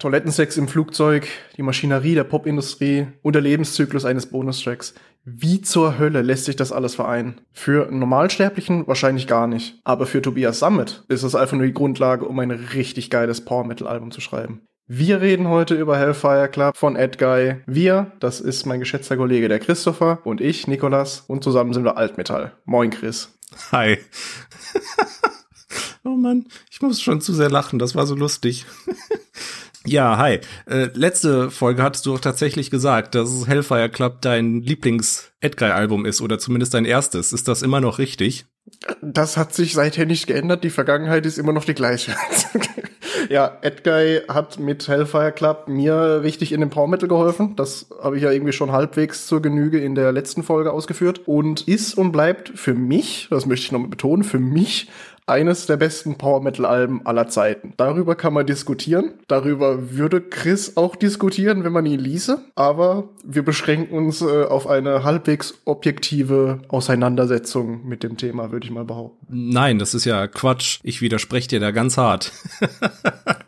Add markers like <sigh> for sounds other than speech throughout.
Toilettensex im Flugzeug, die Maschinerie der Popindustrie und der Lebenszyklus eines Bonustracks. Wie zur Hölle lässt sich das alles vereinen? Für Normalsterblichen wahrscheinlich gar nicht. Aber für Tobias Summit ist es einfach nur die Grundlage, um ein richtig geiles Power Metal Album zu schreiben. Wir reden heute über Hellfire Club von Ed Guy. Wir, das ist mein geschätzter Kollege der Christopher und ich, Nikolas, und zusammen sind wir Altmetall. Moin, Chris. Hi. <laughs> oh Mann, ich muss schon zu sehr lachen, das war so lustig. <laughs> Ja, hi. Äh, letzte Folge hattest du auch tatsächlich gesagt, dass Hellfire Club dein Lieblings-Edguy-Album ist oder zumindest dein erstes. Ist das immer noch richtig? Das hat sich seither nicht geändert. Die Vergangenheit ist immer noch die gleiche. <laughs> ja, Edguy hat mit Hellfire Club mir richtig in den Power Metal geholfen. Das habe ich ja irgendwie schon halbwegs zur Genüge in der letzten Folge ausgeführt. Und ist und bleibt für mich, das möchte ich noch mal betonen, für mich eines der besten Power Metal Alben aller Zeiten. Darüber kann man diskutieren. Darüber würde Chris auch diskutieren, wenn man ihn ließe. Aber wir beschränken uns äh, auf eine halbwegs objektive Auseinandersetzung mit dem Thema, würde ich mal behaupten. Nein, das ist ja Quatsch. Ich widerspreche dir da ganz hart. <laughs>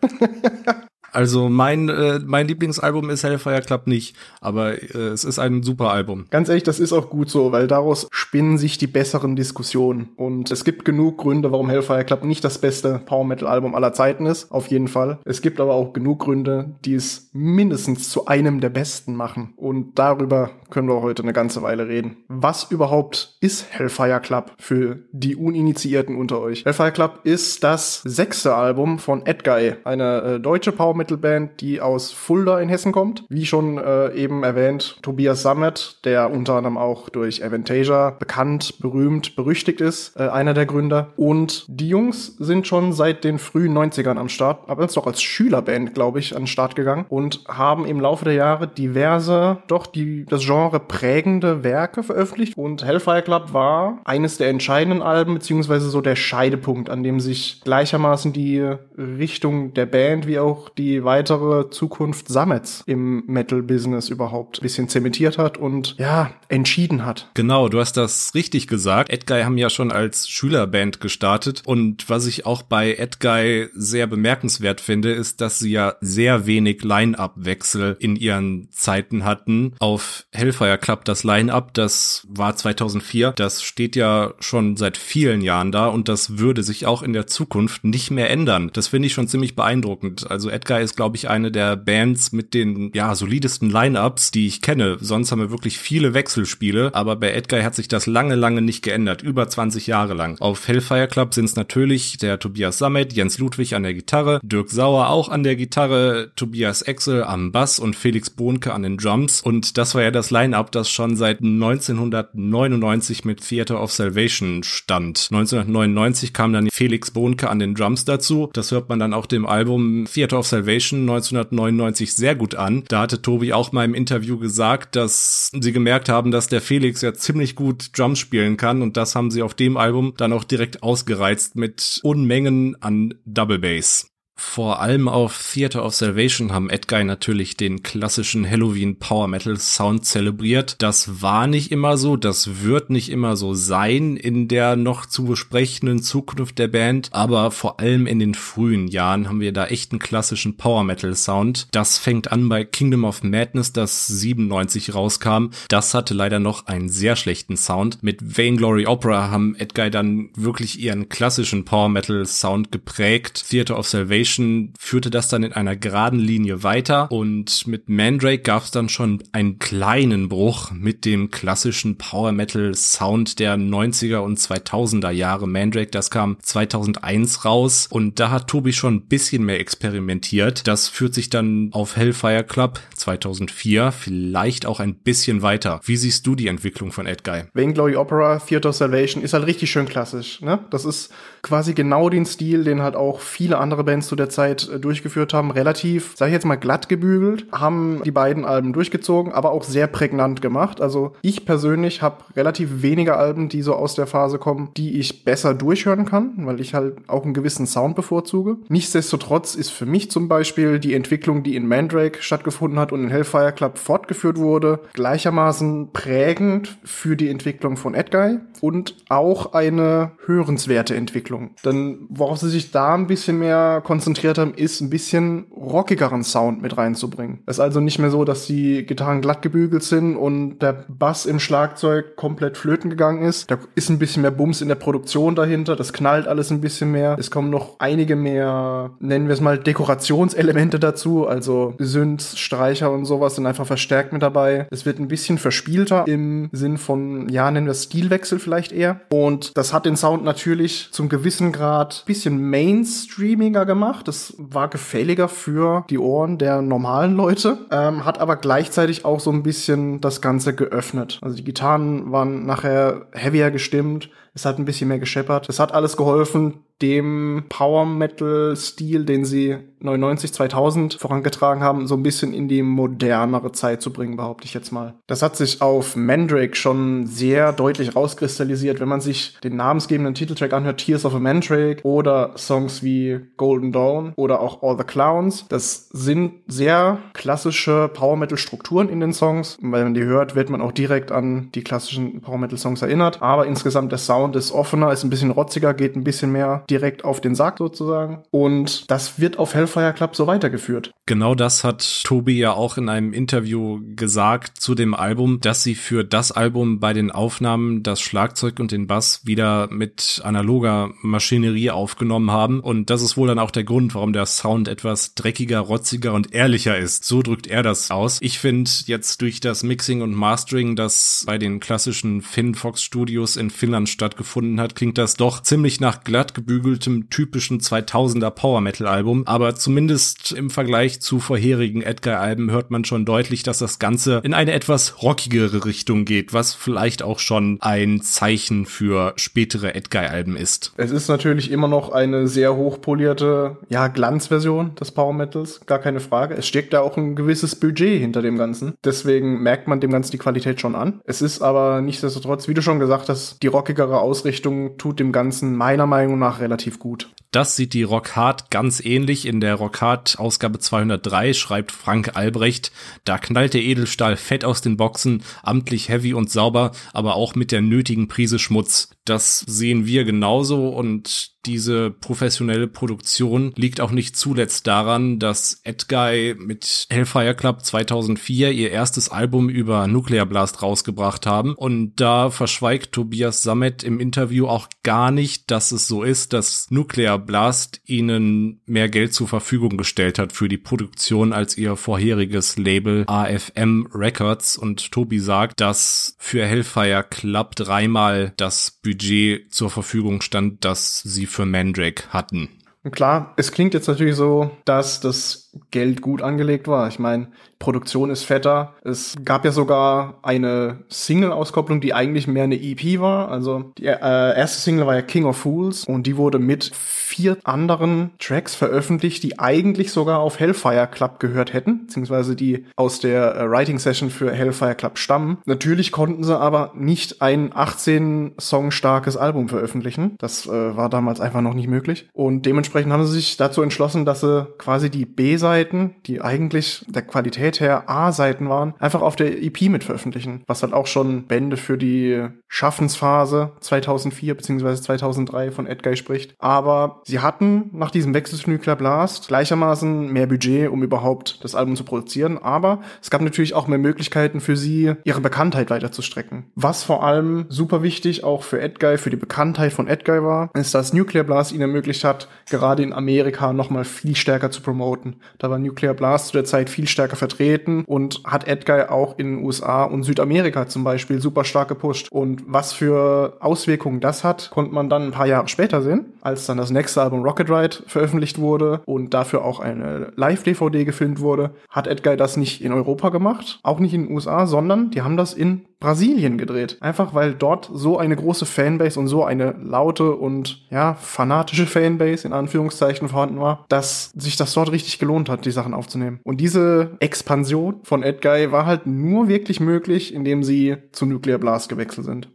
<laughs> Also mein, äh, mein Lieblingsalbum ist Hellfire Club nicht, aber äh, es ist ein super Album. Ganz ehrlich, das ist auch gut so, weil daraus spinnen sich die besseren Diskussionen. Und es gibt genug Gründe, warum Hellfire Club nicht das beste Power Metal Album aller Zeiten ist, auf jeden Fall. Es gibt aber auch genug Gründe, die es mindestens zu einem der besten machen. Und darüber können wir heute eine ganze Weile reden. Was überhaupt ist Hellfire Club für die Uninitiierten unter euch? Hellfire Club ist das sechste Album von Edguy, eine äh, deutsche Power Metal-Band, die aus Fulda in Hessen kommt. Wie schon äh, eben erwähnt, Tobias Sammet, der unter anderem auch durch Aventasia bekannt, berühmt, berüchtigt ist, äh, einer der Gründer. Und die Jungs sind schon seit den frühen 90ern am Start, aber jetzt doch als Schülerband, glaube ich, an den Start gegangen und haben im Laufe der Jahre diverse, doch die das Genre prägende Werke veröffentlicht. Und Hellfire Club war eines der entscheidenden Alben, beziehungsweise so der Scheidepunkt, an dem sich gleichermaßen die Richtung der Band wie auch die weitere Zukunft Summits im Metal-Business überhaupt ein bisschen zementiert hat und ja, entschieden hat. Genau, du hast das richtig gesagt. Edguy haben ja schon als Schülerband gestartet und was ich auch bei Edguy sehr bemerkenswert finde, ist, dass sie ja sehr wenig Line-Up-Wechsel in ihren Zeiten hatten. Auf Hellfire Club das Line-Up, das war 2004, das steht ja schon seit vielen Jahren da und das würde sich auch in der Zukunft nicht mehr ändern. Das finde ich schon ziemlich beeindruckend. Also Ist, glaube ich, eine der Bands mit den ja solidesten Lineups, die ich kenne. Sonst haben wir wirklich viele Wechselspiele, aber bei Edguy hat sich das lange, lange nicht geändert, über 20 Jahre lang. Auf Hellfire Club sind es natürlich der Tobias Sammet, Jens Ludwig an der Gitarre, Dirk Sauer auch an der Gitarre, Tobias Exel am Bass und Felix Bohnke an den Drums. Und das war ja das Line-Up, das schon seit 1999 mit Theater of Salvation stand. 1999 kam dann Felix Bohnke an den Drums dazu. Das hört man dann auch dem Album Theater of Salvation Salvation 1999 sehr gut an. Da hatte Tobi auch mal im Interview gesagt, dass sie gemerkt haben, dass der Felix ja ziemlich gut Drums spielen kann und das haben sie auf dem Album dann auch direkt ausgereizt mit Unmengen an Double Bass. Vor allem auf Theater of Salvation haben Edguy natürlich den klassischen Halloween Power Metal Sound zelebriert. Das war nicht immer so, das wird nicht immer so sein in der noch zu besprechenden Zukunft der Band, aber vor allem in den frühen Jahren haben wir da echt einen klassischen Power Metal Sound. Das fängt an bei Kingdom of Madness, das 97 rauskam. Das hatte leider noch einen sehr schlechten Sound. Mit Vainglory Opera haben Edguy dann wirklich ihren klassischen Power Metal Sound geprägt. Theater of Salvation Salvation führte das dann in einer geraden Linie weiter und mit Mandrake gab es dann schon einen kleinen Bruch mit dem klassischen Power Metal Sound der 90er und 2000er Jahre. Mandrake, das kam 2001 raus und da hat Tobi schon ein bisschen mehr experimentiert. Das führt sich dann auf Hellfire Club 2004 vielleicht auch ein bisschen weiter. Wie siehst du die Entwicklung von Edguy? Vainglory Opera, Theater Salvation ist halt richtig schön klassisch. Ne? Das ist quasi genau den Stil, den halt auch viele andere Bands zu der Zeit äh, durchgeführt haben, relativ, sag ich jetzt mal, glatt gebügelt, haben die beiden Alben durchgezogen, aber auch sehr prägnant gemacht. Also ich persönlich habe relativ wenige Alben, die so aus der Phase kommen, die ich besser durchhören kann, weil ich halt auch einen gewissen Sound bevorzuge. Nichtsdestotrotz ist für mich zum Beispiel die Entwicklung, die in Mandrake stattgefunden hat und in Hellfire Club fortgeführt wurde, gleichermaßen prägend für die Entwicklung von Edguy und auch eine hörenswerte Entwicklung. Denn worauf sie sich da ein bisschen mehr konzentrieren, konzentriert haben, ist ein bisschen rockigeren Sound mit reinzubringen. Es ist also nicht mehr so, dass die Gitarren glatt gebügelt sind und der Bass im Schlagzeug komplett flöten gegangen ist. Da ist ein bisschen mehr Bums in der Produktion dahinter. Das knallt alles ein bisschen mehr. Es kommen noch einige mehr, nennen wir es mal, Dekorationselemente dazu. Also Synths, Streicher und sowas sind einfach verstärkt mit dabei. Es wird ein bisschen verspielter im Sinn von, ja, nennen wir es Stilwechsel vielleicht eher. Und das hat den Sound natürlich zum gewissen Grad bisschen mainstreamiger gemacht. Das war gefälliger für die Ohren der normalen Leute, ähm, hat aber gleichzeitig auch so ein bisschen das Ganze geöffnet. Also die Gitarren waren nachher heavier gestimmt, es hat ein bisschen mehr gescheppert. Es hat alles geholfen, dem Power Metal Stil, den sie 99, 2000 vorangetragen haben, so ein bisschen in die modernere Zeit zu bringen, behaupte ich jetzt mal. Das hat sich auf Mandrake schon sehr deutlich rauskristallisiert, wenn man sich den namensgebenden Titeltrack anhört, Tears of a Mandrake oder Songs wie Golden Dawn oder auch All the Clowns. Das sind sehr klassische Power Metal Strukturen in den Songs. Wenn man die hört, wird man auch direkt an die klassischen Power Metal Songs erinnert. Aber insgesamt der Sound ist offener, ist ein bisschen rotziger, geht ein bisschen mehr direkt auf den Sarg sozusagen. Und das wird auf Hellfire Club so weitergeführt. Genau das hat Tobi ja auch in einem Interview gesagt zu dem Album, dass sie für das Album bei den Aufnahmen das Schlagzeug und den Bass wieder mit analoger Maschinerie aufgenommen haben. Und das ist wohl dann auch der Grund, warum der Sound etwas dreckiger, rotziger und ehrlicher ist. So drückt er das aus. Ich finde jetzt durch das Mixing und Mastering, das bei den klassischen Finn Fox Studios in Finnland stattgefunden hat, klingt das doch ziemlich nach glatt gebügelt gebügeltem typischen 2000er Power Metal Album, aber zumindest im Vergleich zu vorherigen Edgar Alben hört man schon deutlich, dass das Ganze in eine etwas rockigere Richtung geht, was vielleicht auch schon ein Zeichen für spätere Edgar Alben ist. Es ist natürlich immer noch eine sehr hochpolierte, ja, Glanzversion des Power Metals, gar keine Frage. Es steckt da auch ein gewisses Budget hinter dem Ganzen. Deswegen merkt man dem Ganzen die Qualität schon an. Es ist aber nichtsdestotrotz, wie du schon gesagt hast, die rockigere Ausrichtung tut dem Ganzen meiner Meinung nach relativ gut. Das sieht die Rock Hard ganz ähnlich. In der Rock Hard Ausgabe 203 schreibt Frank Albrecht, da knallt der Edelstahl fett aus den Boxen, amtlich heavy und sauber, aber auch mit der nötigen Prise Schmutz. Das sehen wir genauso und diese professionelle Produktion liegt auch nicht zuletzt daran, dass Edguy mit Hellfire Club 2004 ihr erstes Album über Nuclear Blast rausgebracht haben. Und da verschweigt Tobias Sammet im Interview auch gar nicht, dass es so ist, dass Nuclear Blast ihnen mehr Geld zur Verfügung gestellt hat für die Produktion als ihr vorheriges Label AFM Records. Und Tobi sagt, dass für Hellfire Club dreimal das Budget zur Verfügung stand, das sie für Mandrake hatten. Klar, es klingt jetzt natürlich so, dass das Geld gut angelegt war. Ich meine, Produktion ist fetter. Es gab ja sogar eine Single-Auskopplung, die eigentlich mehr eine EP war. Also die äh, erste Single war ja King of Fools und die wurde mit vier anderen Tracks veröffentlicht, die eigentlich sogar auf Hellfire Club gehört hätten, beziehungsweise die aus der äh, Writing Session für Hellfire Club stammen. Natürlich konnten sie aber nicht ein 18 Song starkes Album veröffentlichen. Das äh, war damals einfach noch nicht möglich. Und dementsprechend haben sie sich dazu entschlossen, dass sie quasi die B-Seiten, die eigentlich der Qualität her A-Seiten waren, einfach auf der EP mit veröffentlichen. Was halt auch schon Bände für die Schaffensphase 2004 bzw. 2003 von Edguy spricht. Aber sie hatten nach diesem Wechsel zu Nuclear Blast gleichermaßen mehr Budget, um überhaupt das Album zu produzieren. Aber es gab natürlich auch mehr Möglichkeiten für sie, ihre Bekanntheit weiter zu strecken. Was vor allem super wichtig auch für Edguy, für die Bekanntheit von Edguy war, ist, dass Nuclear Blast ihnen ermöglicht hat, gerade in Amerika nochmal viel stärker zu promoten. Da war Nuclear Blast zu der Zeit viel stärker vertreten und hat Edguy auch in den USA und Südamerika zum Beispiel super stark gepusht. Und was für Auswirkungen das hat, konnte man dann ein paar Jahre später sehen, als dann das nächste Album Rocket Ride veröffentlicht wurde und dafür auch eine Live-DVD gefilmt wurde, hat Edguy das nicht in Europa gemacht, auch nicht in den USA, sondern die haben das in Brasilien gedreht. Einfach weil dort so eine große Fanbase und so eine laute und ja, fanatische Fanbase in Anführungszeichen vorhanden war, dass sich das dort richtig gelohnt hat, die Sachen aufzunehmen. Und diese Expansion von Edguy war halt nur wirklich möglich, indem sie zu Nuclear Blast gewechselt sind.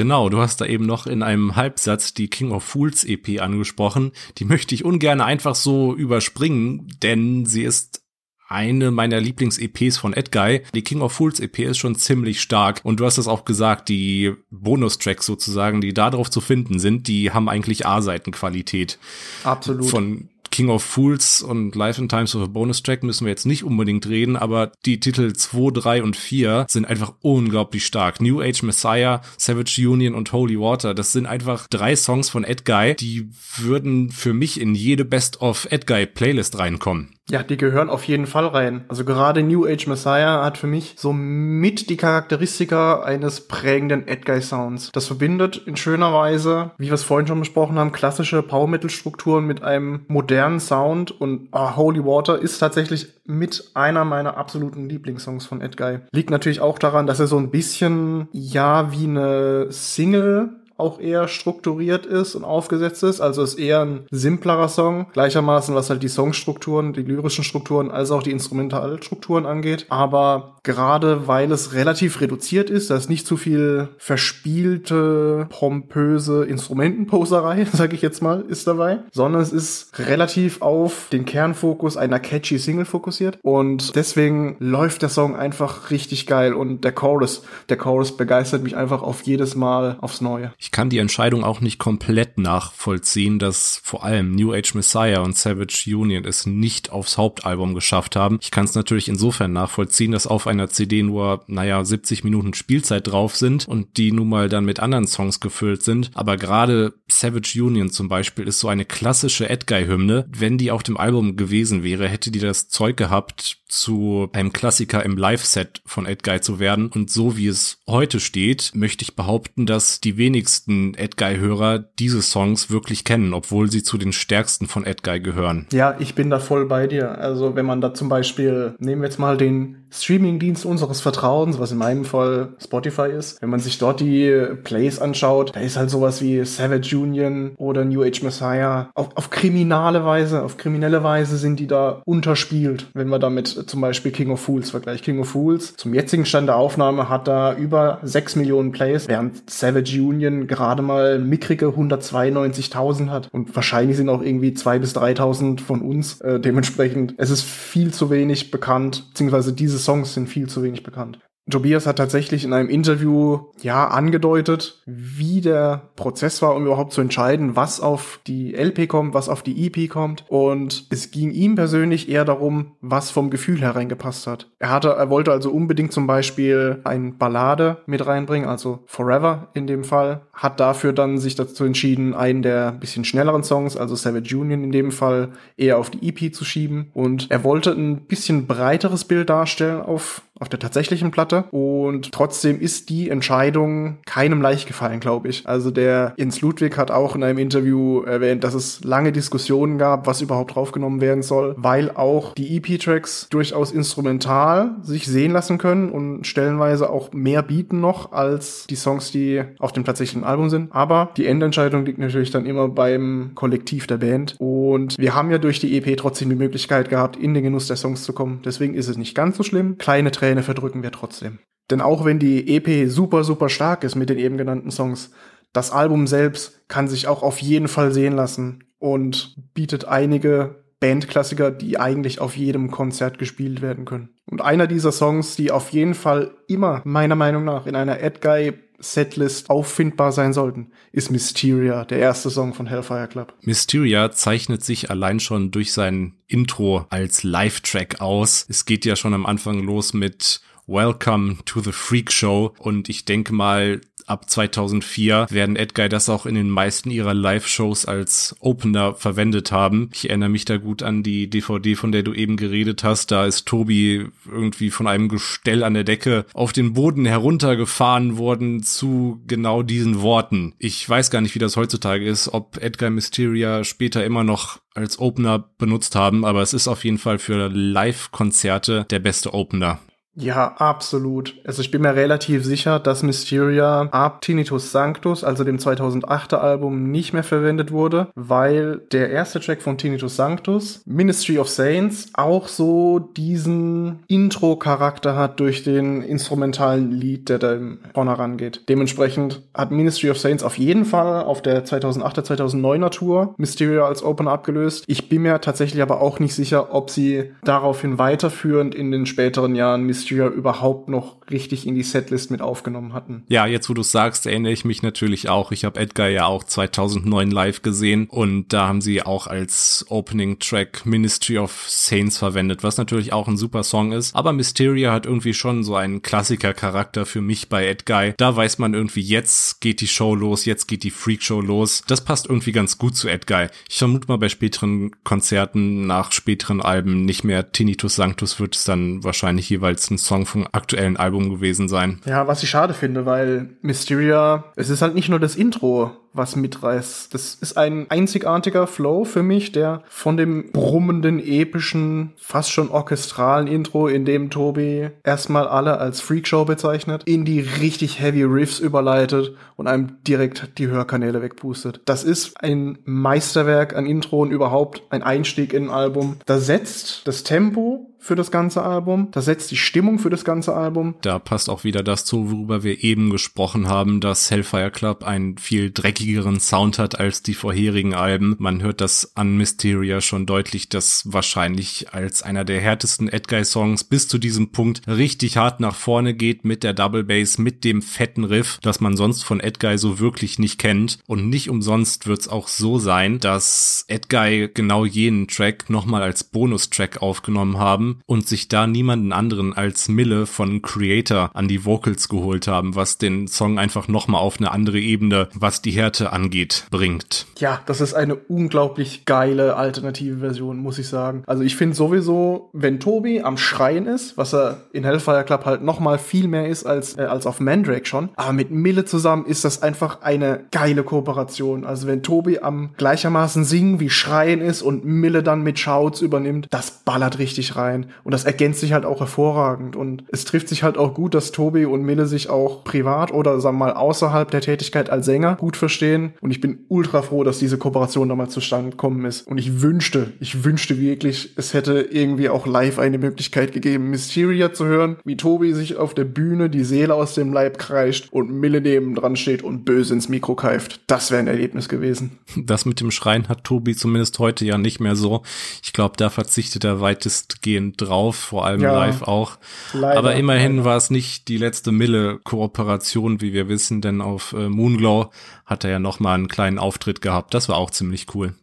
Genau, du hast da eben noch in einem Halbsatz die King of Fools EP angesprochen. Die möchte ich ungern einfach so überspringen, denn sie ist eine meiner Lieblings-EPs von Edguy. Die King of Fools EP ist schon ziemlich stark und du hast es auch gesagt, die Bonustracks sozusagen, die da drauf zu finden sind, die haben eigentlich A-Seitenqualität. Absolut. Von King of Fools und Life in Times of a Bonus Track müssen wir jetzt nicht unbedingt reden, aber die Titel 2, 3 und 4 sind einfach unglaublich stark. New Age Messiah, Savage Union und Holy Water, das sind einfach drei Songs von Ed Guy, die würden für mich in jede Best of Ed Guy Playlist reinkommen. Ja, die gehören auf jeden Fall rein. Also gerade New Age Messiah hat für mich so mit die Charakteristika eines prägenden Edguy Sounds. Das verbindet in schöner Weise, wie wir es vorhin schon besprochen haben, klassische Power Metal Strukturen mit einem modernen Sound und oh, Holy Water ist tatsächlich mit einer meiner absoluten Lieblingssongs von Edguy. Liegt natürlich auch daran, dass er so ein bisschen, ja, wie eine Single auch eher strukturiert ist und aufgesetzt ist. Also ist eher ein simplerer Song. Gleichermaßen, was halt die Songstrukturen, die lyrischen Strukturen, als auch die Instrumentalstrukturen angeht. Aber gerade weil es relativ reduziert ist, da ist nicht zu viel verspielte, pompöse Instrumentenposerei, <laughs> sage ich jetzt mal, ist dabei, sondern es ist relativ auf den Kernfokus einer catchy Single fokussiert. Und deswegen läuft der Song einfach richtig geil und der Chorus, der Chorus begeistert mich einfach auf jedes Mal aufs Neue. Ich kann die Entscheidung auch nicht komplett nachvollziehen, dass vor allem New Age Messiah und Savage Union es nicht aufs Hauptalbum geschafft haben. Ich kann es natürlich insofern nachvollziehen, dass auf einer CD nur, naja, 70 Minuten Spielzeit drauf sind und die nun mal dann mit anderen Songs gefüllt sind. Aber gerade Savage Union zum Beispiel ist so eine klassische Edguy-Hymne. Wenn die auf dem Album gewesen wäre, hätte die das Zeug gehabt, zu einem Klassiker im Live-Set von Edguy zu werden. Und so wie es heute steht, möchte ich behaupten, dass die wenigsten Edguy-Hörer diese Songs wirklich kennen, obwohl sie zu den stärksten von Edguy gehören. Ja, ich bin da voll bei dir. Also wenn man da zum Beispiel, nehmen wir jetzt mal den Streamingdienst unseres Vertrauens, was in meinem Fall Spotify ist. Wenn man sich dort die Plays anschaut, da ist halt sowas wie Savage Union oder New Age Messiah. Auf, auf kriminale Weise, auf kriminelle Weise sind die da unterspielt, wenn man damit zum Beispiel King of Fools vergleicht. King of Fools zum jetzigen Stand der Aufnahme hat da über 6 Millionen Plays, während Savage Union gerade mal mickrige 192.000 hat. Und wahrscheinlich sind auch irgendwie 2.000 bis 3.000 von uns. Äh, dementsprechend, es ist viel zu wenig bekannt, beziehungsweise diese Songs sind viel zu wenig bekannt. Tobias hat tatsächlich in einem Interview ja angedeutet, wie der Prozess war, um überhaupt zu entscheiden, was auf die LP kommt, was auf die EP kommt. Und es ging ihm persönlich eher darum, was vom Gefühl hereingepasst hat. Er hatte, er wollte also unbedingt zum Beispiel ein Ballade mit reinbringen, also Forever in dem Fall. Hat dafür dann sich dazu entschieden, einen der bisschen schnelleren Songs, also Savage Union in dem Fall, eher auf die EP zu schieben. Und er wollte ein bisschen breiteres Bild darstellen auf auf der tatsächlichen Platte. Und trotzdem ist die Entscheidung keinem leicht gefallen, glaube ich. Also der Jens Ludwig hat auch in einem Interview erwähnt, dass es lange Diskussionen gab, was überhaupt draufgenommen werden soll, weil auch die EP-Tracks durchaus instrumental sich sehen lassen können und stellenweise auch mehr bieten noch als die Songs, die auf dem tatsächlichen Album sind. Aber die Endentscheidung liegt natürlich dann immer beim Kollektiv der Band. Und wir haben ja durch die EP trotzdem die Möglichkeit gehabt, in den Genuss der Songs zu kommen. Deswegen ist es nicht ganz so schlimm. Kleine Tränen Träne verdrücken wir trotzdem. Denn auch wenn die EP super, super stark ist mit den eben genannten Songs, das Album selbst kann sich auch auf jeden Fall sehen lassen und bietet einige Bandklassiker, die eigentlich auf jedem Konzert gespielt werden können. Und einer dieser Songs, die auf jeden Fall immer meiner Meinung nach in einer Edguy Setlist auffindbar sein sollten, ist Mysteria, der erste Song von Hellfire Club. Mysteria zeichnet sich allein schon durch sein Intro als Live-Track aus. Es geht ja schon am Anfang los mit Welcome to the Freak Show und ich denke mal, ab 2004 werden Edguy das auch in den meisten ihrer Live-Shows als Opener verwendet haben. Ich erinnere mich da gut an die DVD, von der du eben geredet hast. Da ist Tobi irgendwie von einem Gestell an der Decke auf den Boden heruntergefahren worden zu genau diesen Worten. Ich weiß gar nicht, wie das heutzutage ist, ob Edgar Mysteria später immer noch als Opener benutzt haben, aber es ist auf jeden Fall für Live-Konzerte der beste Opener. Ja, absolut. Also ich bin mir relativ sicher, dass Mysteria ab Tinnitus Sanctus, also dem 2008er Album, nicht mehr verwendet wurde, weil der erste Track von Tinnitus Sanctus, Ministry of Saints, auch so diesen Intro-Charakter hat durch den instrumentalen Lied, der da vorne rangeht. Dementsprechend hat Ministry of Saints auf jeden Fall auf der 2008er, 2009er Tour Mysteria als Opener abgelöst. Ich bin mir tatsächlich aber auch nicht sicher, ob sie daraufhin weiterführend in den späteren Jahren Mysteria Mysteria überhaupt noch richtig in die Setlist mit aufgenommen hatten. Ja, jetzt wo du sagst, erinnere ich mich natürlich auch. Ich habe Edgar ja auch 2009 live gesehen und da haben sie auch als Opening Track Ministry of Saints verwendet, was natürlich auch ein super Song ist. Aber Mysteria hat irgendwie schon so einen Klassiker-Charakter für mich bei Edgar. Da weiß man irgendwie, jetzt geht die Show los, jetzt geht die Freak Show los. Das passt irgendwie ganz gut zu Edgar. Ich vermute mal bei späteren Konzerten nach späteren Alben nicht mehr Tinnitus Sanctus wird es dann wahrscheinlich jeweils ein Song vom aktuellen Album gewesen sein. Ja, was ich schade finde, weil Mysteria, es ist halt nicht nur das Intro, was mitreißt. Das ist ein einzigartiger Flow für mich, der von dem brummenden, epischen, fast schon orchestralen Intro, in dem Tobi erstmal alle als Freakshow bezeichnet, in die richtig heavy Riffs überleitet und einem direkt die Hörkanäle wegpustet. Das ist ein Meisterwerk an Intro und überhaupt ein Einstieg in ein Album. Da setzt das Tempo für das ganze Album. Das setzt die Stimmung für das ganze Album. Da passt auch wieder das zu, worüber wir eben gesprochen haben, dass Hellfire Club einen viel dreckigeren Sound hat als die vorherigen Alben. Man hört das an Mysteria schon deutlich, dass wahrscheinlich als einer der härtesten Edguy-Songs bis zu diesem Punkt richtig hart nach vorne geht mit der Double Bass, mit dem fetten Riff, das man sonst von Edguy so wirklich nicht kennt. Und nicht umsonst wird es auch so sein, dass Edguy genau jenen Track nochmal als Bonustrack aufgenommen haben und sich da niemanden anderen als Mille von Creator an die Vocals geholt haben, was den Song einfach nochmal auf eine andere Ebene, was die Härte angeht, bringt. Ja, das ist eine unglaublich geile alternative Version, muss ich sagen. Also ich finde sowieso, wenn Tobi am Schreien ist, was er in Hellfire Club halt nochmal viel mehr ist als, äh, als auf Mandrake schon, aber mit Mille zusammen ist das einfach eine geile Kooperation. Also wenn Tobi am gleichermaßen singen wie schreien ist und Mille dann mit Shouts übernimmt, das ballert richtig rein. Und das ergänzt sich halt auch hervorragend. Und es trifft sich halt auch gut, dass Tobi und Mille sich auch privat oder sagen wir mal außerhalb der Tätigkeit als Sänger gut verstehen. Und ich bin ultra froh, dass diese Kooperation damals zustande gekommen ist. Und ich wünschte, ich wünschte wirklich, es hätte irgendwie auch live eine Möglichkeit gegeben, Mysteria zu hören, wie Tobi sich auf der Bühne die Seele aus dem Leib kreischt und Mille neben dran steht und böse ins Mikro keift. Das wäre ein Erlebnis gewesen. Das mit dem Schreien hat Tobi zumindest heute ja nicht mehr so. Ich glaube, da verzichtet er weitestgehend drauf, vor allem ja, live auch. Leider, Aber immerhin war es nicht die letzte Mille-Kooperation, wie wir wissen, denn auf äh, Moonglow hat er ja noch mal einen kleinen Auftritt gehabt. Das war auch ziemlich cool.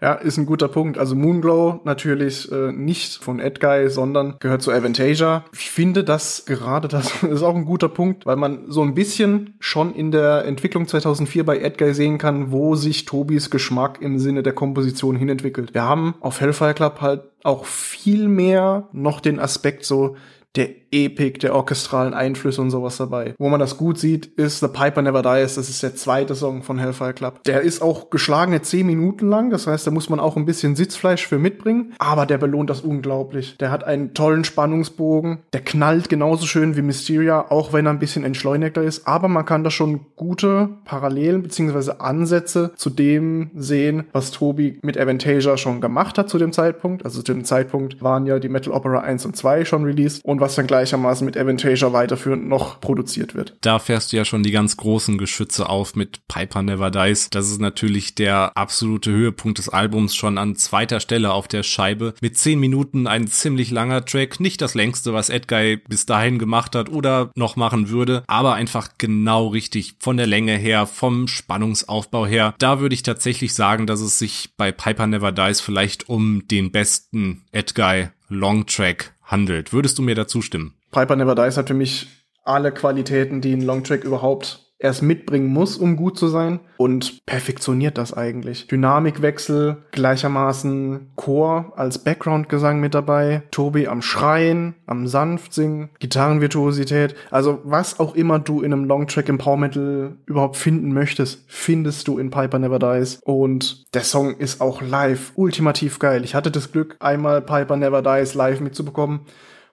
Ja, ist ein guter Punkt. Also Moonglow natürlich äh, nicht von Edguy, sondern gehört zu Avantasia. Ich finde das gerade, das <laughs> ist auch ein guter Punkt, weil man so ein bisschen schon in der Entwicklung 2004 bei Edguy sehen kann, wo sich Tobis Geschmack im Sinne der Komposition hinentwickelt. Wir haben auf Hellfire Club halt auch viel mehr noch den Aspekt so der Epik, der orchestralen Einflüsse und sowas dabei. Wo man das gut sieht, ist The Piper Never Dies. Das ist der zweite Song von Hellfire Club. Der ist auch geschlagene zehn Minuten lang. Das heißt, da muss man auch ein bisschen Sitzfleisch für mitbringen. Aber der belohnt das unglaublich. Der hat einen tollen Spannungsbogen. Der knallt genauso schön wie Mysteria, auch wenn er ein bisschen entschleunigter ist. Aber man kann da schon gute Parallelen beziehungsweise Ansätze zu dem sehen, was Tobi mit Avantasia schon gemacht hat zu dem Zeitpunkt. Also zu dem Zeitpunkt waren ja die Metal Opera 1 und 2 schon released und was dann gleich gleichermaßen mit Avantasia weiterführend noch produziert wird. Da fährst du ja schon die ganz großen Geschütze auf mit Piper Never Dies. Das ist natürlich der absolute Höhepunkt des Albums schon an zweiter Stelle auf der Scheibe. Mit zehn Minuten ein ziemlich langer Track. Nicht das längste, was Edguy bis dahin gemacht hat oder noch machen würde, aber einfach genau richtig von der Länge her, vom Spannungsaufbau her. Da würde ich tatsächlich sagen, dass es sich bei Piper Never Dies vielleicht um den besten Edguy Longtrack handelt. Würdest du mir dazu stimmen? Piper Never Dies hat für mich alle Qualitäten, die ein Longtrack überhaupt erst mitbringen muss, um gut zu sein und perfektioniert das eigentlich. Dynamikwechsel, gleichermaßen Chor als Background-Gesang mit dabei, Tobi am Schreien, am sanft singen, Gitarrenvirtuosität, also was auch immer du in einem Longtrack im Power Metal überhaupt finden möchtest, findest du in Piper Never Dies und der Song ist auch live ultimativ geil. Ich hatte das Glück, einmal Piper Never Dies live mitzubekommen.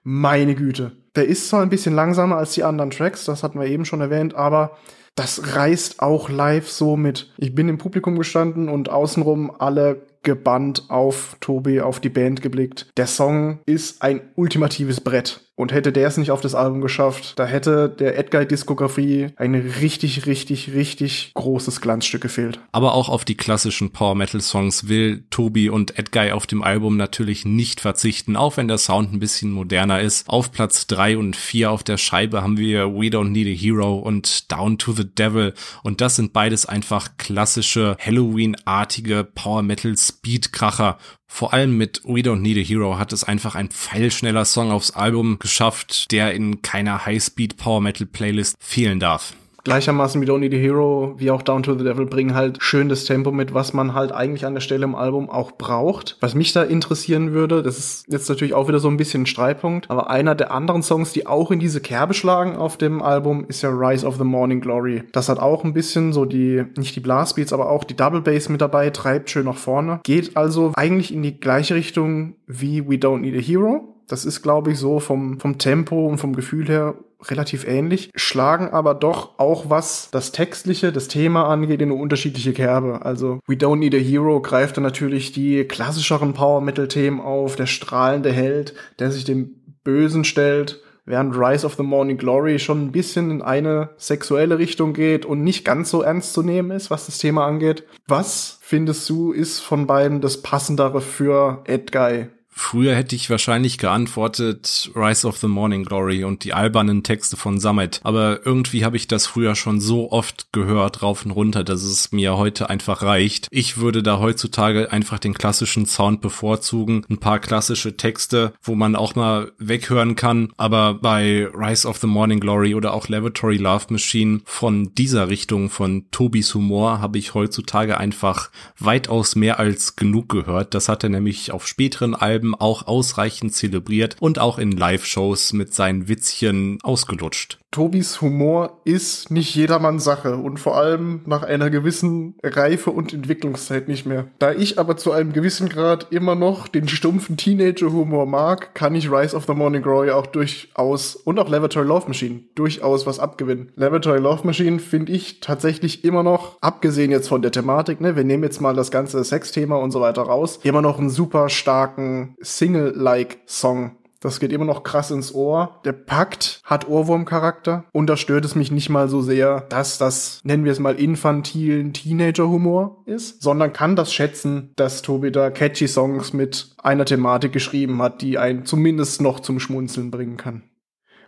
Meine Güte. Der ist zwar ein bisschen langsamer als die anderen Tracks, das hatten wir eben schon erwähnt, aber das reißt auch live so mit. Ich bin im Publikum gestanden und außenrum alle gebannt auf Tobi, auf die Band geblickt. Der Song ist ein ultimatives Brett. Und hätte der es nicht auf das Album geschafft, da hätte der Edguy-Diskografie ein richtig, richtig, richtig großes Glanzstück gefehlt. Aber auch auf die klassischen Power-Metal-Songs will Tobi und Edguy auf dem Album natürlich nicht verzichten, auch wenn der Sound ein bisschen moderner ist. Auf Platz drei und vier auf der Scheibe haben wir We Don't Need a Hero und Down to the Devil. Und das sind beides einfach klassische Halloween-artige Power-Metal-Speed-Kracher. Vor allem mit We Don't Need a Hero hat es einfach ein pfeilschneller Song aufs Album geschafft, der in keiner High-Speed Power Metal Playlist fehlen darf gleichermaßen wie Need a Hero, wie auch Down to the Devil bringen halt schön das Tempo mit, was man halt eigentlich an der Stelle im Album auch braucht. Was mich da interessieren würde, das ist jetzt natürlich auch wieder so ein bisschen ein Streitpunkt, aber einer der anderen Songs, die auch in diese Kerbe schlagen auf dem Album, ist ja Rise of the Morning Glory. Das hat auch ein bisschen so die, nicht die Blastbeats, aber auch die Double Bass mit dabei, treibt schön nach vorne. Geht also eigentlich in die gleiche Richtung wie We Don't Need a Hero. Das ist, glaube ich, so vom, vom Tempo und vom Gefühl her relativ ähnlich, schlagen aber doch auch was das Textliche, das Thema angeht, in eine unterschiedliche Kerbe. Also We Don't Need a Hero greift dann natürlich die klassischeren Power-Metal-Themen auf, der strahlende Held, der sich dem Bösen stellt, während Rise of the Morning Glory schon ein bisschen in eine sexuelle Richtung geht und nicht ganz so ernst zu nehmen ist, was das Thema angeht. Was findest du ist von beiden das passendere für Edguy? Früher hätte ich wahrscheinlich geantwortet Rise of the Morning Glory und die albernen Texte von Summit. Aber irgendwie habe ich das früher schon so oft gehört, rauf und runter, dass es mir heute einfach reicht. Ich würde da heutzutage einfach den klassischen Sound bevorzugen. Ein paar klassische Texte, wo man auch mal weghören kann. Aber bei Rise of the Morning Glory oder auch Laboratory Love Machine von dieser Richtung von Tobis Humor habe ich heutzutage einfach weitaus mehr als genug gehört. Das hat er nämlich auf späteren Alben Leben auch ausreichend zelebriert und auch in Live-Shows mit seinen Witzchen ausgelutscht. Tobis Humor ist nicht jedermanns Sache und vor allem nach einer gewissen Reife und Entwicklungszeit nicht mehr. Da ich aber zu einem gewissen Grad immer noch den stumpfen Teenager-Humor mag, kann ich Rise of the Morning Glory auch durchaus und auch Laboratory Love Machine durchaus was abgewinnen. Laboratory Love Machine finde ich tatsächlich immer noch, abgesehen jetzt von der Thematik, ne, wir nehmen jetzt mal das ganze Sexthema und so weiter raus, immer noch einen super starken Single-like Song das geht immer noch krass ins Ohr. Der Pakt hat Ohrwurmcharakter und da stört es mich nicht mal so sehr, dass das, nennen wir es mal, infantilen Teenager-Humor ist, sondern kann das schätzen, dass Tobi da catchy Songs mit einer Thematik geschrieben hat, die einen zumindest noch zum Schmunzeln bringen kann.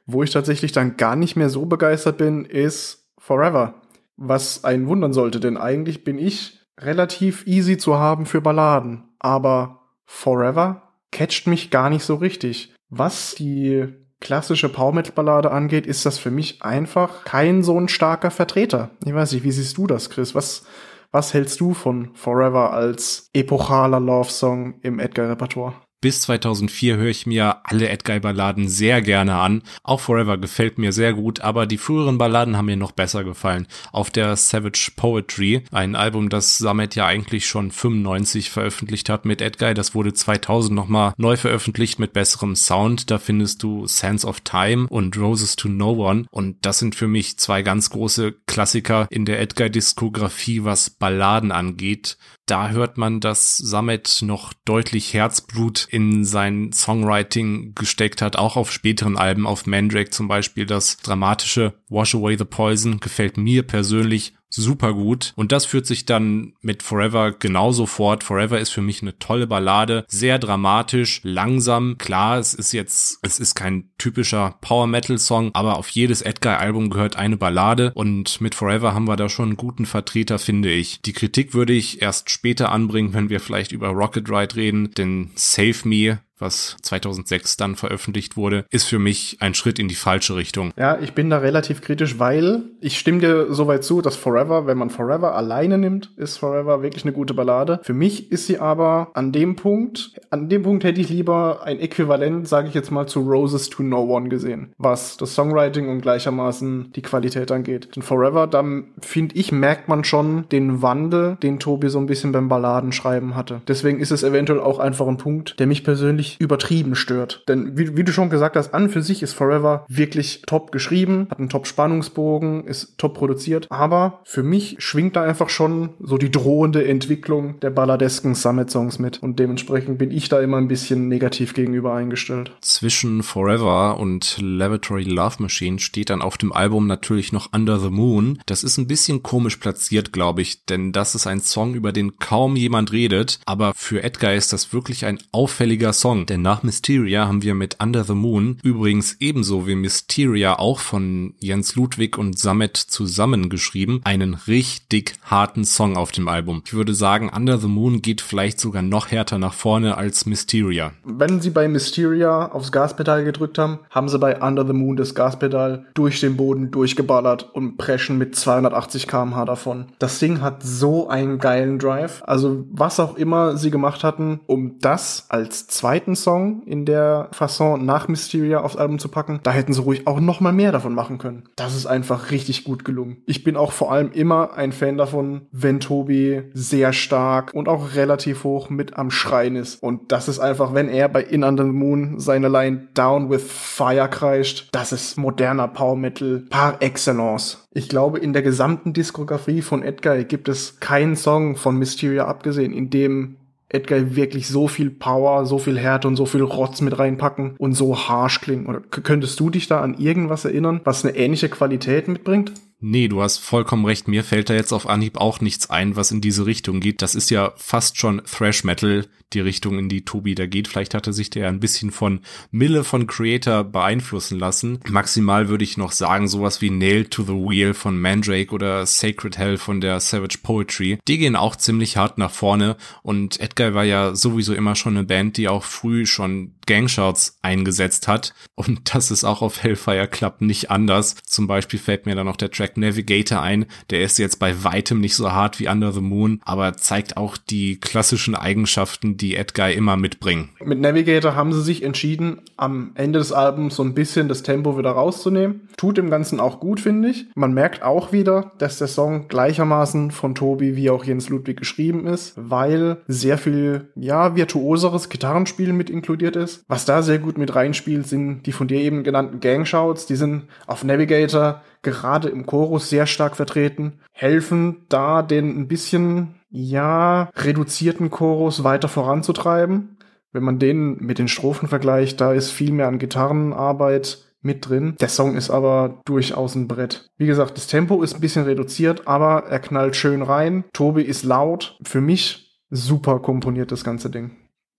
Wo ich tatsächlich dann gar nicht mehr so begeistert bin, ist Forever. Was einen wundern sollte, denn eigentlich bin ich relativ easy zu haben für Balladen. Aber Forever catcht mich gar nicht so richtig. Was die klassische Power Metal Ballade angeht, ist das für mich einfach kein so ein starker Vertreter. Ich weiß nicht, wie siehst du das, Chris? Was, was hältst du von Forever als epochaler Love Song im Edgar Repertoire? Bis 2004 höre ich mir alle Edguy-Balladen sehr gerne an. Auch Forever gefällt mir sehr gut, aber die früheren Balladen haben mir noch besser gefallen. Auf der Savage Poetry, ein Album, das Samet ja eigentlich schon 95 veröffentlicht hat mit Edguy, das wurde 2000 nochmal neu veröffentlicht mit besserem Sound. Da findest du Sense of Time und Roses to No One. Und das sind für mich zwei ganz große Klassiker in der Edguy-Diskografie, was Balladen angeht da hört man, dass Samet noch deutlich Herzblut in sein Songwriting gesteckt hat, auch auf späteren Alben, auf Mandrake zum Beispiel. Das dramatische Wash Away the Poison gefällt mir persönlich super gut. Und das führt sich dann mit Forever genauso fort. Forever ist für mich eine tolle Ballade, sehr dramatisch, langsam. Klar, es ist jetzt, es ist kein typischer Power Metal Song, aber auf jedes Edgar Album gehört eine Ballade und mit Forever haben wir da schon einen guten Vertreter, finde ich. Die Kritik würde ich erst später anbringen, wenn wir vielleicht über Rocket Ride reden, denn Save Me was 2006 dann veröffentlicht wurde, ist für mich ein Schritt in die falsche Richtung. Ja, ich bin da relativ kritisch, weil ich stimme dir soweit zu, dass Forever, wenn man Forever alleine nimmt, ist Forever wirklich eine gute Ballade. Für mich ist sie aber an dem Punkt, an dem Punkt hätte ich lieber ein Äquivalent, sage ich jetzt mal, zu Roses to No One gesehen, was das Songwriting und gleichermaßen die Qualität angeht. Denn Forever, da finde ich, merkt man schon den Wandel, den Tobi so ein bisschen beim Balladenschreiben hatte. Deswegen ist es eventuell auch einfach ein Punkt, der mich persönlich nicht übertrieben stört. Denn wie, wie, du schon gesagt hast, an für sich ist Forever wirklich top geschrieben, hat einen top Spannungsbogen, ist top produziert. Aber für mich schwingt da einfach schon so die drohende Entwicklung der balladesken Summit-Songs mit. Und dementsprechend bin ich da immer ein bisschen negativ gegenüber eingestellt. Zwischen Forever und Laboratory Love Machine steht dann auf dem Album natürlich noch Under the Moon. Das ist ein bisschen komisch platziert, glaube ich, denn das ist ein Song, über den kaum jemand redet. Aber für Edgar ist das wirklich ein auffälliger Song, denn nach Mysteria haben wir mit Under the Moon übrigens ebenso wie Mysteria auch von Jens Ludwig und Samet zusammengeschrieben, einen richtig harten Song auf dem Album. Ich würde sagen, Under the Moon geht vielleicht sogar noch härter nach vorne als Mysteria. Wenn sie bei Mysteria aufs Gaspedal gedrückt haben, haben sie bei Under the Moon das Gaspedal durch den Boden durchgeballert und preschen mit 280 km/h davon. Das Ding hat so einen geilen Drive. Also was auch immer sie gemacht hatten, um das als zweiten Song in der Fasson nach Mysteria aufs Album zu packen, da hätten sie ruhig auch noch mal mehr davon machen können. Das ist einfach richtig gut gelungen. Ich bin auch vor allem immer ein Fan davon, wenn Tobi sehr stark und auch relativ hoch mit am Schreien ist. Und das ist einfach, wenn er bei In Under the Moon seine Line Down with Fire kreischt, das ist moderner Power Metal par excellence. Ich glaube, in der gesamten Diskografie von Edgar gibt es keinen Song von Mysteria abgesehen, in dem Edgar wirklich so viel Power, so viel Härte und so viel Rotz mit reinpacken und so harsh klingen. Oder könntest du dich da an irgendwas erinnern, was eine ähnliche Qualität mitbringt? Nee, du hast vollkommen recht. Mir fällt da jetzt auf Anhieb auch nichts ein, was in diese Richtung geht. Das ist ja fast schon Thrash Metal, die Richtung, in die Tobi da geht. Vielleicht hatte sich der ein bisschen von Mille von Creator beeinflussen lassen. Maximal würde ich noch sagen, sowas wie Nailed to the Wheel von Mandrake oder Sacred Hell von der Savage Poetry. Die gehen auch ziemlich hart nach vorne und Edgar war ja sowieso immer schon eine Band, die auch früh schon Gangshouts eingesetzt hat. Und das ist auch auf Hellfire Club nicht anders. Zum Beispiel fällt mir da noch der Track Navigator ein. Der ist jetzt bei weitem nicht so hart wie Under the Moon, aber zeigt auch die klassischen Eigenschaften, die Edguy immer mitbringen. Mit Navigator haben sie sich entschieden, am Ende des Albums so ein bisschen das Tempo wieder rauszunehmen. Tut dem Ganzen auch gut, finde ich. Man merkt auch wieder, dass der Song gleichermaßen von Tobi wie auch Jens Ludwig geschrieben ist, weil sehr viel, ja, virtuoseres Gitarrenspiel mit inkludiert ist was da sehr gut mit reinspielt, sind die von dir eben genannten Gangshouts. Die sind auf Navigator gerade im Chorus sehr stark vertreten, helfen da den ein bisschen, ja, reduzierten Chorus weiter voranzutreiben. Wenn man den mit den Strophen vergleicht, da ist viel mehr an Gitarrenarbeit mit drin. Der Song ist aber durchaus ein Brett. Wie gesagt, das Tempo ist ein bisschen reduziert, aber er knallt schön rein. Tobi ist laut. Für mich super komponiert das ganze Ding.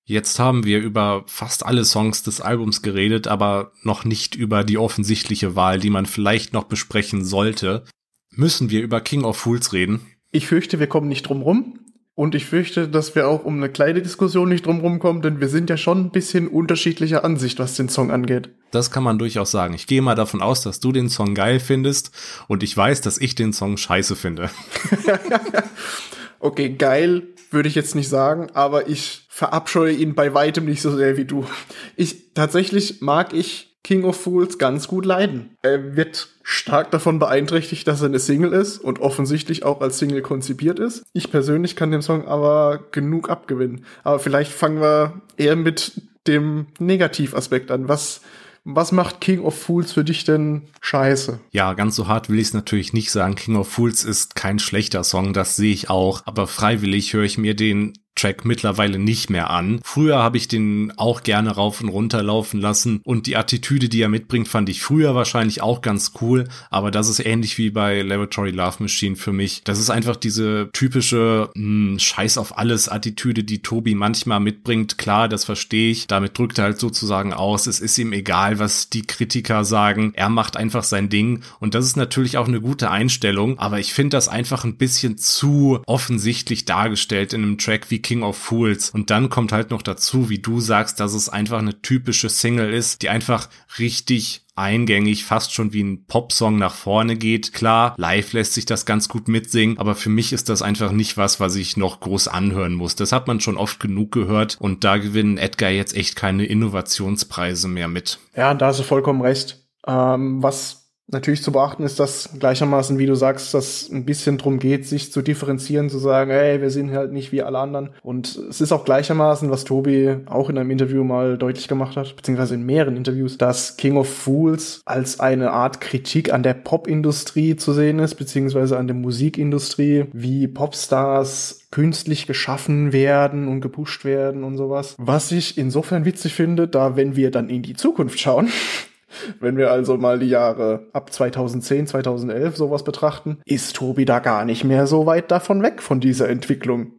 Jetzt haben wir über fast alle Songs des Albums geredet, aber noch nicht über die offensichtliche Wahl, die man vielleicht noch besprechen sollte. Müssen wir über King of Fools reden? Ich fürchte, wir kommen nicht drum rum. Und ich fürchte, dass wir auch um eine kleine Diskussion nicht drum rumkommen, denn wir sind ja schon ein bisschen unterschiedlicher Ansicht, was den Song angeht. Das kann man durchaus sagen. Ich gehe mal davon aus, dass du den Song geil findest und ich weiß, dass ich den Song scheiße finde. <laughs> okay, geil würde ich jetzt nicht sagen, aber ich verabscheue ihn bei weitem nicht so sehr wie du. Ich tatsächlich mag ich King of Fools ganz gut leiden. Er wird stark davon beeinträchtigt, dass er eine Single ist und offensichtlich auch als Single konzipiert ist. Ich persönlich kann dem Song aber genug abgewinnen. Aber vielleicht fangen wir eher mit dem Negativaspekt an. Was was macht King of Fools für dich denn scheiße? Ja, ganz so hart will ich es natürlich nicht sagen. King of Fools ist kein schlechter Song, das sehe ich auch. Aber freiwillig höre ich mir den Track mittlerweile nicht mehr an. Früher habe ich den auch gerne rauf und runter laufen lassen und die Attitüde, die er mitbringt, fand ich früher wahrscheinlich auch ganz cool, aber das ist ähnlich wie bei Laboratory Love Machine für mich. Das ist einfach diese typische mh, hm, Scheiß auf alles Attitüde, die Tobi manchmal mitbringt. Klar, das verstehe ich. Damit drückt er halt sozusagen aus, es ist ihm egal, was die Kritiker sagen. Er macht einfach sein Ding und das ist natürlich auch eine gute Einstellung, aber ich finde das einfach ein bisschen zu offensichtlich dargestellt in einem Track wie King of Fools. Und dann kommt halt noch dazu, wie du sagst, dass es einfach eine typische Single ist, die einfach richtig eingängig, fast schon wie ein Popsong nach vorne geht. Klar, live lässt sich das ganz gut mitsingen, aber für mich ist das einfach nicht was, was ich noch groß anhören muss. Das hat man schon oft genug gehört und da gewinnen Edgar jetzt echt keine Innovationspreise mehr mit. Ja, da hast du vollkommen recht. Ähm, was Natürlich zu beachten ist, dass gleichermaßen, wie du sagst, dass ein bisschen drum geht, sich zu differenzieren, zu sagen, hey, wir sind halt nicht wie alle anderen. Und es ist auch gleichermaßen, was Tobi auch in einem Interview mal deutlich gemacht hat, beziehungsweise in mehreren Interviews, dass King of Fools als eine Art Kritik an der Popindustrie zu sehen ist, beziehungsweise an der Musikindustrie, wie Popstars künstlich geschaffen werden und gepusht werden und sowas. Was ich insofern witzig finde, da wenn wir dann in die Zukunft schauen, <laughs> wenn wir also mal die Jahre ab 2010, 2011 sowas betrachten, ist Tobi da gar nicht mehr so weit davon weg von dieser Entwicklung.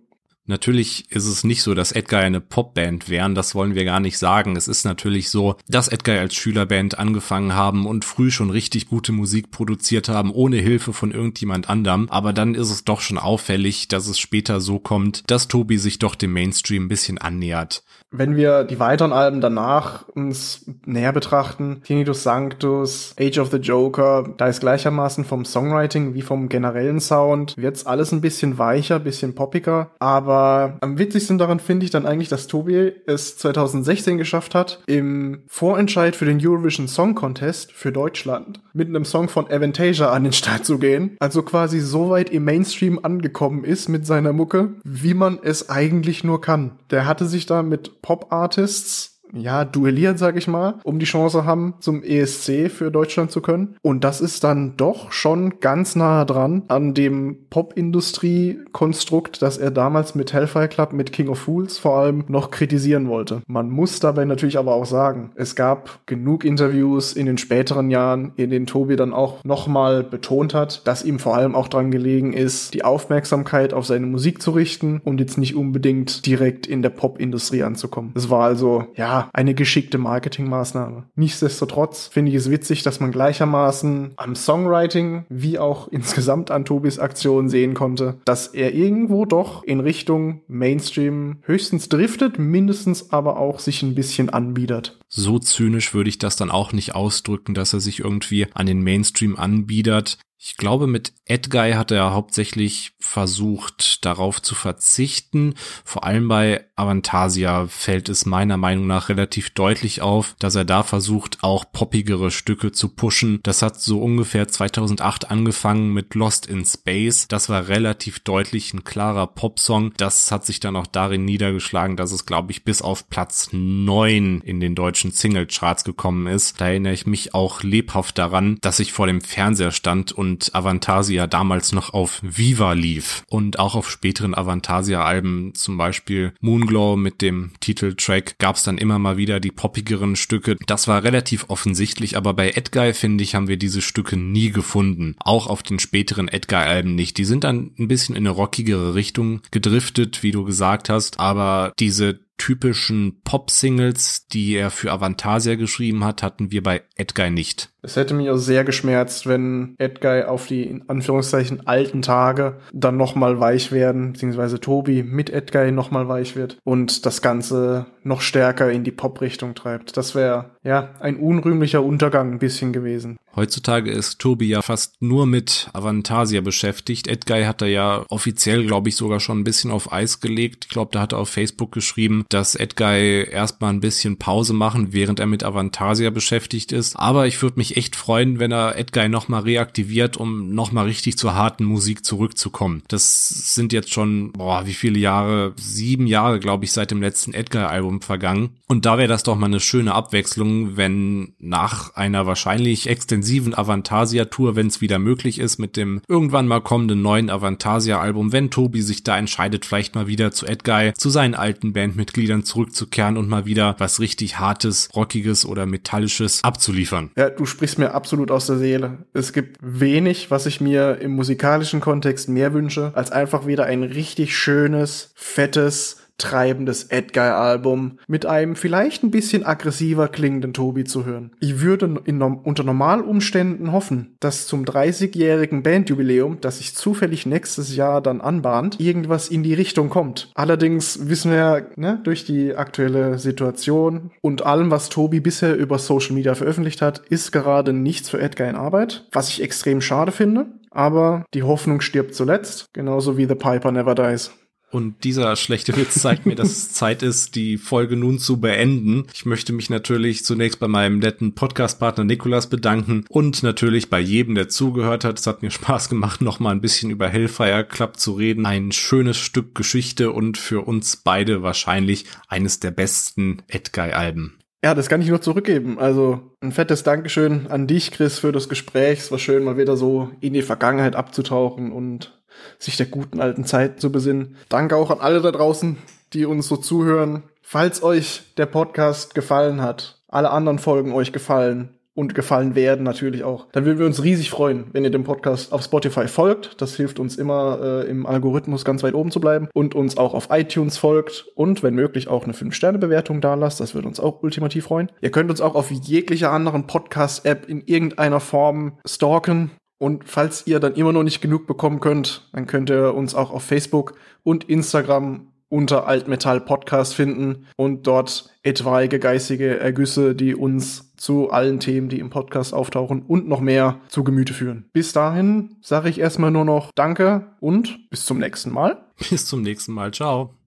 Natürlich ist es nicht so, dass Edgar eine Popband wären, das wollen wir gar nicht sagen. Es ist natürlich so, dass Edgar als Schülerband angefangen haben und früh schon richtig gute Musik produziert haben, ohne Hilfe von irgendjemand anderem. Aber dann ist es doch schon auffällig, dass es später so kommt, dass Tobi sich doch dem Mainstream ein bisschen annähert. Wenn wir die weiteren Alben danach uns näher betrachten, Tinnitus Sanctus, Age of the Joker, da ist gleichermaßen vom Songwriting wie vom generellen Sound, wird's alles ein bisschen weicher, bisschen poppiger, aber am witzigsten daran finde ich dann eigentlich, dass Tobi es 2016 geschafft hat, im Vorentscheid für den Eurovision Song Contest für Deutschland mit einem Song von Avantasia an den Start zu gehen, also quasi so weit im Mainstream angekommen ist mit seiner Mucke, wie man es eigentlich nur kann. Der hatte sich da mit Pop-Artists ja, duellieren, sag ich mal, um die Chance haben, zum ESC für Deutschland zu können. Und das ist dann doch schon ganz nah dran an dem Pop-Industrie-Konstrukt, das er damals mit Hellfire Club, mit King of Fools vor allem noch kritisieren wollte. Man muss dabei natürlich aber auch sagen, es gab genug Interviews in den späteren Jahren, in denen Tobi dann auch nochmal betont hat, dass ihm vor allem auch dran gelegen ist, die Aufmerksamkeit auf seine Musik zu richten und jetzt nicht unbedingt direkt in der Pop-Industrie anzukommen. Es war also, ja, eine geschickte Marketingmaßnahme. Nichtsdestotrotz finde ich es witzig, dass man gleichermaßen am Songwriting wie auch insgesamt an Tobis Aktion sehen konnte, dass er irgendwo doch in Richtung Mainstream höchstens driftet, mindestens aber auch sich ein bisschen anbiedert. So zynisch würde ich das dann auch nicht ausdrücken, dass er sich irgendwie an den Mainstream anbiedert. Ich glaube, mit Edguy hat er hauptsächlich versucht, darauf zu verzichten. Vor allem bei Avantasia fällt es meiner Meinung nach relativ deutlich auf, dass er da versucht, auch poppigere Stücke zu pushen. Das hat so ungefähr 2008 angefangen mit Lost in Space. Das war relativ deutlich ein klarer Popsong. Das hat sich dann auch darin niedergeschlagen, dass es, glaube ich, bis auf Platz neun in den deutschen Singlecharts gekommen ist. Da erinnere ich mich auch lebhaft daran, dass ich vor dem Fernseher stand und Avantasia damals noch auf Viva lief und auch auf späteren Avantasia-Alben, zum Beispiel Moonglow mit dem Titeltrack, gab es dann immer mal wieder die poppigeren Stücke. Das war relativ offensichtlich, aber bei Edguy, finde ich, haben wir diese Stücke nie gefunden. Auch auf den späteren Edguy-Alben nicht. Die sind dann ein bisschen in eine rockigere Richtung gedriftet, wie du gesagt hast, aber diese typischen Pop-Singles, die er für Avantasia geschrieben hat, hatten wir bei Edguy nicht. Es hätte mich auch sehr geschmerzt, wenn Edguy auf die in Anführungszeichen alten Tage dann nochmal weich werden, beziehungsweise Tobi mit Edguy nochmal weich wird und das Ganze noch stärker in die Pop-Richtung treibt. Das wäre ja ein unrühmlicher Untergang ein bisschen gewesen. Heutzutage ist Tobi ja fast nur mit Avantasia beschäftigt. Edguy hat er ja offiziell, glaube ich, sogar schon ein bisschen auf Eis gelegt. Ich glaube, da hat er auf Facebook geschrieben, dass Edguy erstmal ein bisschen Pause machen, während er mit Avantasia beschäftigt ist. Aber ich würde mich mich echt freuen, wenn er Edguy nochmal reaktiviert, um nochmal richtig zur harten Musik zurückzukommen. Das sind jetzt schon, boah, wie viele Jahre? Sieben Jahre, glaube ich, seit dem letzten Edguy-Album vergangen. Und da wäre das doch mal eine schöne Abwechslung, wenn nach einer wahrscheinlich extensiven Avantasia-Tour, wenn es wieder möglich ist, mit dem irgendwann mal kommenden neuen Avantasia-Album, wenn Tobi sich da entscheidet, vielleicht mal wieder zu Edguy, zu seinen alten Bandmitgliedern zurückzukehren und mal wieder was richtig Hartes, Rockiges oder Metallisches abzuliefern. Ja, du sprichst mir absolut aus der Seele. Es gibt wenig, was ich mir im musikalischen Kontext mehr wünsche, als einfach wieder ein richtig schönes, fettes, treibendes Edguy-Album mit einem vielleicht ein bisschen aggressiver klingenden Tobi zu hören. Ich würde in, unter Normalumständen hoffen, dass zum 30-jährigen Bandjubiläum, das sich zufällig nächstes Jahr dann anbahnt, irgendwas in die Richtung kommt. Allerdings wissen wir ne, durch die aktuelle Situation und allem, was Tobi bisher über Social Media veröffentlicht hat, ist gerade nichts für Edguy in Arbeit, was ich extrem schade finde. Aber die Hoffnung stirbt zuletzt, genauso wie The Piper Never Dies. Und dieser schlechte Witz zeigt mir, dass es <laughs> Zeit ist, die Folge nun zu beenden. Ich möchte mich natürlich zunächst bei meinem netten Podcast-Partner Nikolas bedanken und natürlich bei jedem, der zugehört hat. Es hat mir Spaß gemacht, noch mal ein bisschen über Hellfire Club zu reden. Ein schönes Stück Geschichte und für uns beide wahrscheinlich eines der besten Edguy-Alben. Ja, das kann ich nur zurückgeben. Also ein fettes Dankeschön an dich, Chris, für das Gespräch. Es war schön, mal wieder so in die Vergangenheit abzutauchen und sich der guten alten Zeit zu besinnen. Danke auch an alle da draußen, die uns so zuhören. Falls euch der Podcast gefallen hat, alle anderen Folgen euch gefallen und gefallen werden natürlich auch, dann würden wir uns riesig freuen, wenn ihr dem Podcast auf Spotify folgt. Das hilft uns immer äh, im Algorithmus ganz weit oben zu bleiben und uns auch auf iTunes folgt und wenn möglich auch eine 5-Sterne-Bewertung da lasst. Das würde uns auch ultimativ freuen. Ihr könnt uns auch auf jeglicher anderen Podcast-App in irgendeiner Form stalken. Und falls ihr dann immer noch nicht genug bekommen könnt, dann könnt ihr uns auch auf Facebook und Instagram unter Altmetall Podcast finden und dort etwaige geistige Ergüsse, die uns zu allen Themen, die im Podcast auftauchen und noch mehr zu Gemüte führen. Bis dahin sage ich erstmal nur noch Danke und bis zum nächsten Mal. <laughs> Bis zum nächsten Mal. Ciao.